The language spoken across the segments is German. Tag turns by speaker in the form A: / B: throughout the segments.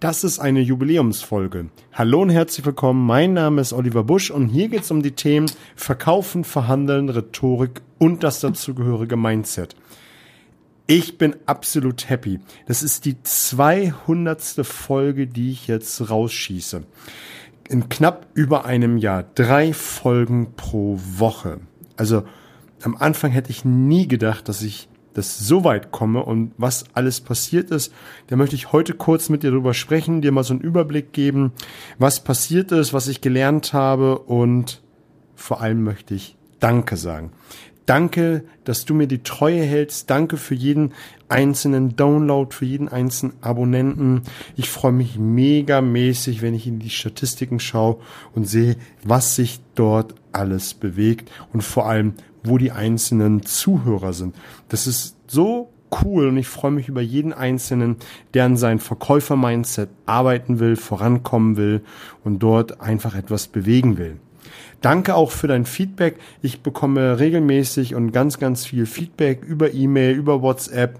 A: Das ist eine Jubiläumsfolge. Hallo und herzlich willkommen. Mein Name ist Oliver Busch und hier geht es um die Themen Verkaufen, Verhandeln, Rhetorik und das dazugehörige Mindset. Ich bin absolut happy. Das ist die 200. Folge, die ich jetzt rausschieße. In knapp über einem Jahr. Drei Folgen pro Woche. Also am Anfang hätte ich nie gedacht, dass ich das so weit komme und was alles passiert ist, da möchte ich heute kurz mit dir drüber sprechen, dir mal so einen Überblick geben, was passiert ist, was ich gelernt habe und vor allem möchte ich Danke sagen. Danke, dass du mir die Treue hältst. Danke für jeden einzelnen Download, für jeden einzelnen Abonnenten. Ich freue mich megamäßig, wenn ich in die Statistiken schaue und sehe, was sich dort alles bewegt und vor allem, wo die einzelnen Zuhörer sind. Das ist so cool und ich freue mich über jeden Einzelnen, der an sein Verkäufer-Mindset arbeiten will, vorankommen will und dort einfach etwas bewegen will. Danke auch für dein Feedback. Ich bekomme regelmäßig und ganz, ganz viel Feedback über E-Mail, über WhatsApp,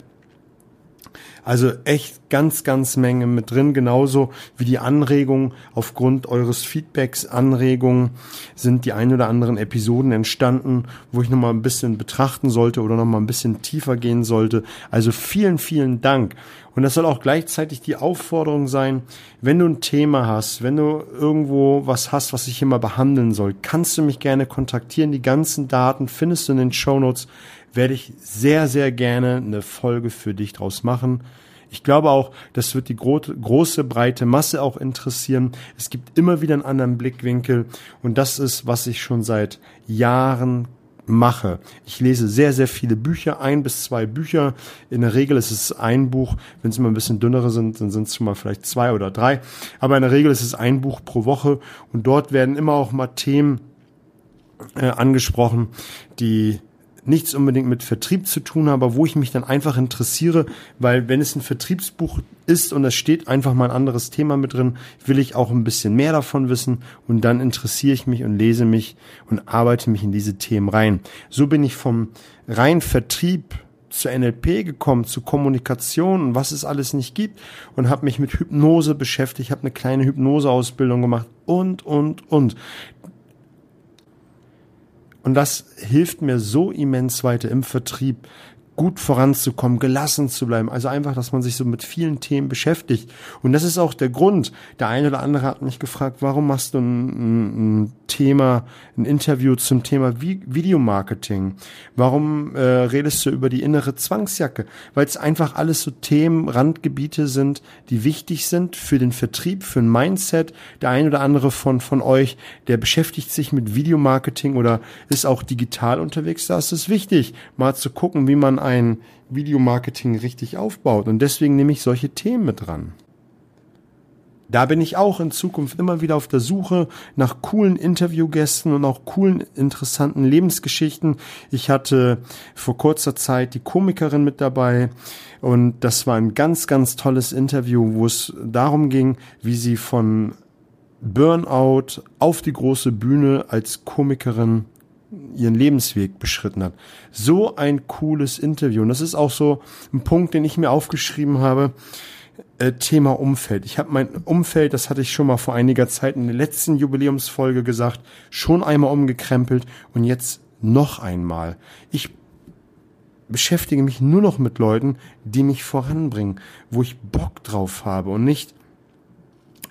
A: also echt ganz, ganz Menge mit drin. Genauso wie die Anregungen aufgrund eures Feedbacks, Anregungen sind die ein oder anderen Episoden entstanden, wo ich nochmal ein bisschen betrachten sollte oder nochmal ein bisschen tiefer gehen sollte. Also vielen, vielen Dank. Und das soll auch gleichzeitig die Aufforderung sein, wenn du ein Thema hast, wenn du irgendwo was hast, was ich hier mal behandeln soll, kannst du mich gerne kontaktieren. Die ganzen Daten findest du in den Show Notes werde ich sehr, sehr gerne eine Folge für dich draus machen. Ich glaube auch, das wird die gro große, breite Masse auch interessieren. Es gibt immer wieder einen anderen Blickwinkel und das ist, was ich schon seit Jahren mache. Ich lese sehr, sehr viele Bücher, ein bis zwei Bücher. In der Regel ist es ein Buch. Wenn es immer ein bisschen dünnere sind, dann sind es schon mal vielleicht zwei oder drei. Aber in der Regel ist es ein Buch pro Woche und dort werden immer auch mal Themen äh, angesprochen, die nichts unbedingt mit Vertrieb zu tun habe, aber wo ich mich dann einfach interessiere, weil wenn es ein Vertriebsbuch ist und es steht einfach mal ein anderes Thema mit drin, will ich auch ein bisschen mehr davon wissen und dann interessiere ich mich und lese mich und arbeite mich in diese Themen rein. So bin ich vom rein Vertrieb zur NLP gekommen, zu Kommunikation und was es alles nicht gibt und habe mich mit Hypnose beschäftigt, habe eine kleine Hypnoseausbildung gemacht und, und, und. Und das hilft mir so immens weiter im Vertrieb, gut voranzukommen, gelassen zu bleiben. Also einfach, dass man sich so mit vielen Themen beschäftigt. Und das ist auch der Grund. Der eine oder andere hat mich gefragt, warum machst du ein, ein Thema, ein Interview zum Thema Videomarketing? Warum äh, redest du über die innere Zwangsjacke? Weil es einfach alles so Themen, Randgebiete sind, die wichtig sind für den Vertrieb, für ein Mindset. Der eine oder andere von, von euch, der beschäftigt sich mit Videomarketing oder ist auch digital unterwegs. Da ist es wichtig, mal zu gucken, wie man ein Videomarketing richtig aufbaut. Und deswegen nehme ich solche Themen mit dran. Da bin ich auch in Zukunft immer wieder auf der Suche nach coolen Interviewgästen und auch coolen, interessanten Lebensgeschichten. Ich hatte vor kurzer Zeit die Komikerin mit dabei und das war ein ganz, ganz tolles Interview, wo es darum ging, wie sie von Burnout auf die große Bühne als Komikerin ihren Lebensweg beschritten hat. So ein cooles Interview. Und das ist auch so ein Punkt, den ich mir aufgeschrieben habe. Äh, Thema Umfeld. Ich habe mein Umfeld, das hatte ich schon mal vor einiger Zeit in der letzten Jubiläumsfolge gesagt, schon einmal umgekrempelt und jetzt noch einmal. Ich beschäftige mich nur noch mit Leuten, die mich voranbringen, wo ich Bock drauf habe und nicht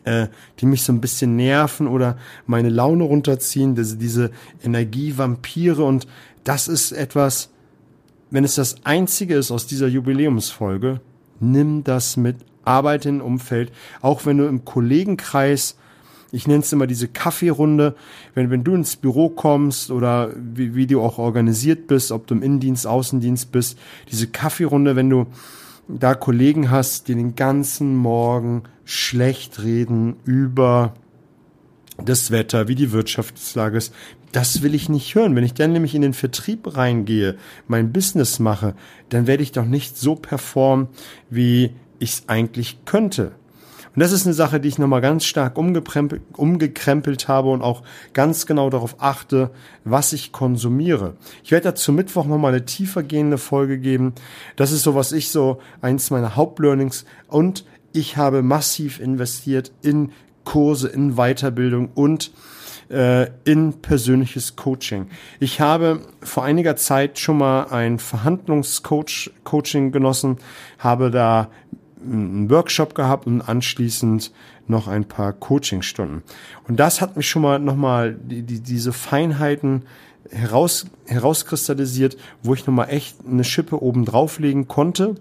A: äh, die mich so ein bisschen nerven oder meine Laune runterziehen, diese, diese Energievampire und das ist etwas, wenn es das einzige ist aus dieser Jubiläumsfolge, nimm das mit, arbeite in Umfeld, auch wenn du im Kollegenkreis ich nenne es immer diese Kaffeerunde, wenn, wenn du ins Büro kommst oder wie, wie du auch organisiert bist, ob du im Innendienst, Außendienst bist, diese Kaffeerunde, wenn du da Kollegen hast, die den ganzen Morgen schlecht reden über das Wetter, wie die Wirtschaftslage ist, das will ich nicht hören. Wenn ich dann nämlich in den Vertrieb reingehe, mein Business mache, dann werde ich doch nicht so performen, wie ich es eigentlich könnte. Und das ist eine Sache, die ich nochmal ganz stark umgekrempelt habe und auch ganz genau darauf achte, was ich konsumiere. Ich werde dazu Mittwoch nochmal eine tiefer gehende Folge geben. Das ist so, was ich so, eins meiner Hauptlearnings und ich habe massiv investiert in Kurse, in Weiterbildung und äh, in persönliches Coaching. Ich habe vor einiger Zeit schon mal ein Verhandlungscoach-Coaching genossen, habe da einen Workshop gehabt und anschließend noch ein paar Coachingstunden. Und das hat mich schon mal nochmal die, die, diese Feinheiten heraus, herauskristallisiert, wo ich nochmal echt eine Schippe oben drauflegen konnte.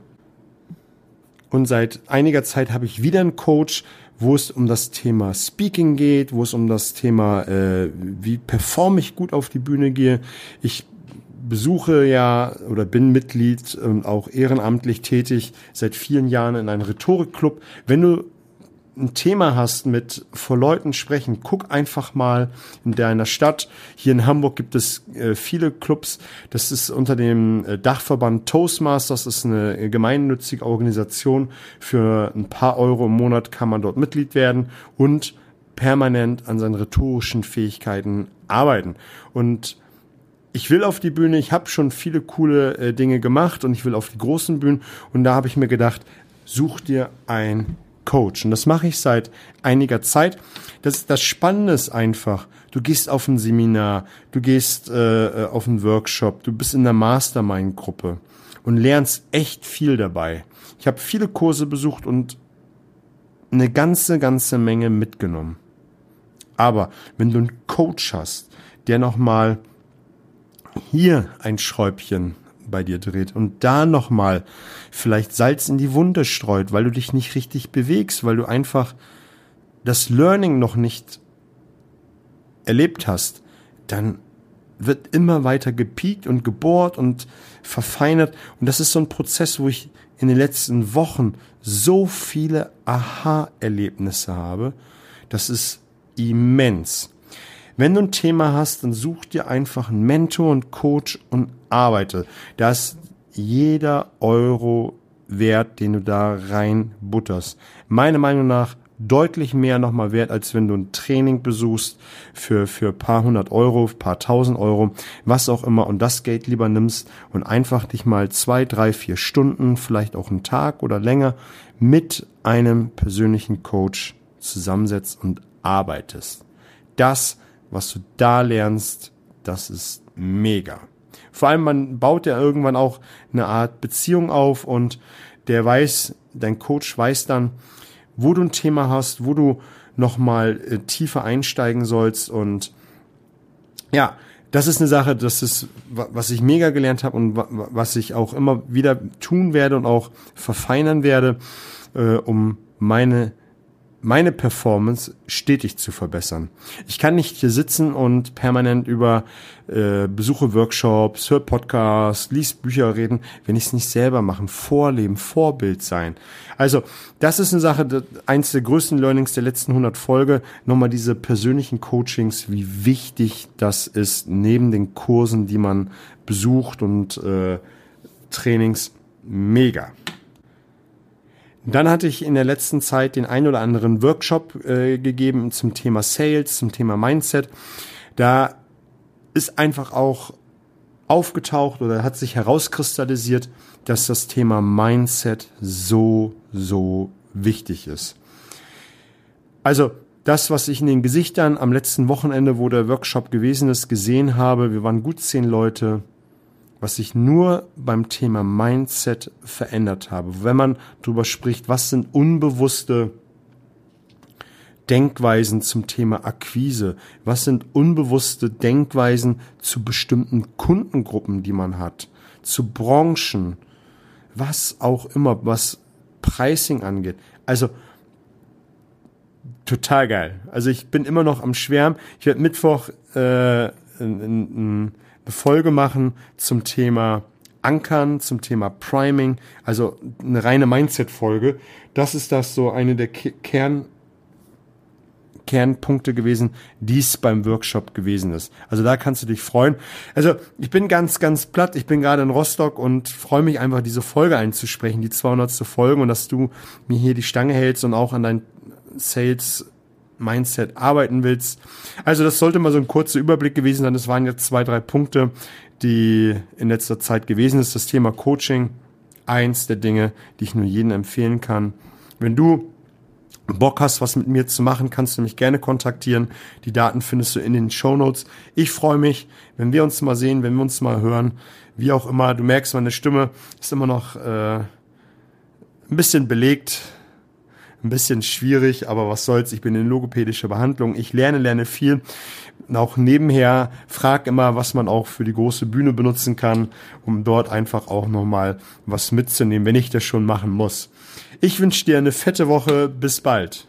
A: Und seit einiger Zeit habe ich wieder einen Coach, wo es um das Thema Speaking geht, wo es um das Thema, äh, wie performe ich gut auf die Bühne gehe. Ich besuche ja oder bin Mitglied und auch ehrenamtlich tätig seit vielen Jahren in einem Rhetorikclub. Wenn du ein Thema hast mit vor Leuten sprechen, guck einfach mal in deiner Stadt. Hier in Hamburg gibt es äh, viele Clubs. Das ist unter dem äh, Dachverband Toastmasters. Das ist eine gemeinnützige Organisation. Für ein paar Euro im Monat kann man dort Mitglied werden und permanent an seinen rhetorischen Fähigkeiten arbeiten. Und ich will auf die Bühne, ich habe schon viele coole äh, Dinge gemacht und ich will auf die großen Bühnen. Und da habe ich mir gedacht, such dir ein Coach. Und das mache ich seit einiger Zeit. Das, das Spannende ist einfach, du gehst auf ein Seminar, du gehst äh, auf einen Workshop, du bist in der Mastermind-Gruppe und lernst echt viel dabei. Ich habe viele Kurse besucht und eine ganze, ganze Menge mitgenommen. Aber wenn du einen Coach hast, der nochmal hier ein Schräubchen bei dir dreht und da nochmal vielleicht Salz in die Wunde streut, weil du dich nicht richtig bewegst, weil du einfach das Learning noch nicht erlebt hast, dann wird immer weiter gepiekt und gebohrt und verfeinert. Und das ist so ein Prozess, wo ich in den letzten Wochen so viele Aha-Erlebnisse habe. Das ist immens. Wenn du ein Thema hast, dann such dir einfach einen Mentor und Coach und arbeite. Da ist jeder Euro wert, den du da rein butterst. Meiner Meinung nach deutlich mehr nochmal wert, als wenn du ein Training besuchst für, für paar hundert Euro, paar tausend Euro, was auch immer und das Geld lieber nimmst und einfach dich mal zwei, drei, vier Stunden, vielleicht auch einen Tag oder länger mit einem persönlichen Coach zusammensetzt und arbeitest. Das was du da lernst, das ist mega. Vor allem, man baut ja irgendwann auch eine Art Beziehung auf und der weiß, dein Coach weiß dann, wo du ein Thema hast, wo du nochmal äh, tiefer einsteigen sollst und ja, das ist eine Sache, das ist, was ich mega gelernt habe und was ich auch immer wieder tun werde und auch verfeinern werde, äh, um meine meine Performance stetig zu verbessern. Ich kann nicht hier sitzen und permanent über äh, Besuche Workshops, hör Podcasts, lies Bücher reden, wenn ich es nicht selber machen, vorleben, Vorbild sein. Also das ist eine Sache, eins der größten Learnings der letzten 100 Folge, nochmal diese persönlichen Coachings, wie wichtig das ist, neben den Kursen, die man besucht und äh, Trainings, mega. Dann hatte ich in der letzten Zeit den ein oder anderen Workshop äh, gegeben zum Thema Sales, zum Thema Mindset. Da ist einfach auch aufgetaucht oder hat sich herauskristallisiert, dass das Thema Mindset so, so wichtig ist. Also das, was ich in den Gesichtern am letzten Wochenende, wo der Workshop gewesen ist, gesehen habe, wir waren gut zehn Leute, was sich nur beim Thema Mindset verändert habe. Wenn man darüber spricht, was sind unbewusste Denkweisen zum Thema Akquise? Was sind unbewusste Denkweisen zu bestimmten Kundengruppen, die man hat? Zu Branchen? Was auch immer, was Pricing angeht. Also, total geil. Also ich bin immer noch am Schwärmen. Ich werde Mittwoch äh, ein, ein, eine Folge machen zum Thema Ankern, zum Thema Priming, also eine reine Mindset-Folge. Das ist das so eine der Kern, Kernpunkte gewesen, die es beim Workshop gewesen ist. Also da kannst du dich freuen. Also ich bin ganz, ganz platt. Ich bin gerade in Rostock und freue mich einfach, diese Folge einzusprechen, die 200. Folge und dass du mir hier die Stange hältst und auch an dein Sales Mindset arbeiten willst. Also das sollte mal so ein kurzer Überblick gewesen sein. Das waren jetzt zwei, drei Punkte, die in letzter Zeit gewesen ist. Das Thema Coaching, eins der Dinge, die ich nur jedem empfehlen kann. Wenn du Bock hast, was mit mir zu machen, kannst du mich gerne kontaktieren. Die Daten findest du in den Show Notes. Ich freue mich, wenn wir uns mal sehen, wenn wir uns mal hören. Wie auch immer, du merkst, meine Stimme ist immer noch äh, ein bisschen belegt, ein bisschen schwierig, aber was soll's, ich bin in logopädischer Behandlung. Ich lerne, lerne viel. Auch nebenher frag immer, was man auch für die große Bühne benutzen kann, um dort einfach auch nochmal was mitzunehmen, wenn ich das schon machen muss. Ich wünsche dir eine fette Woche. Bis bald.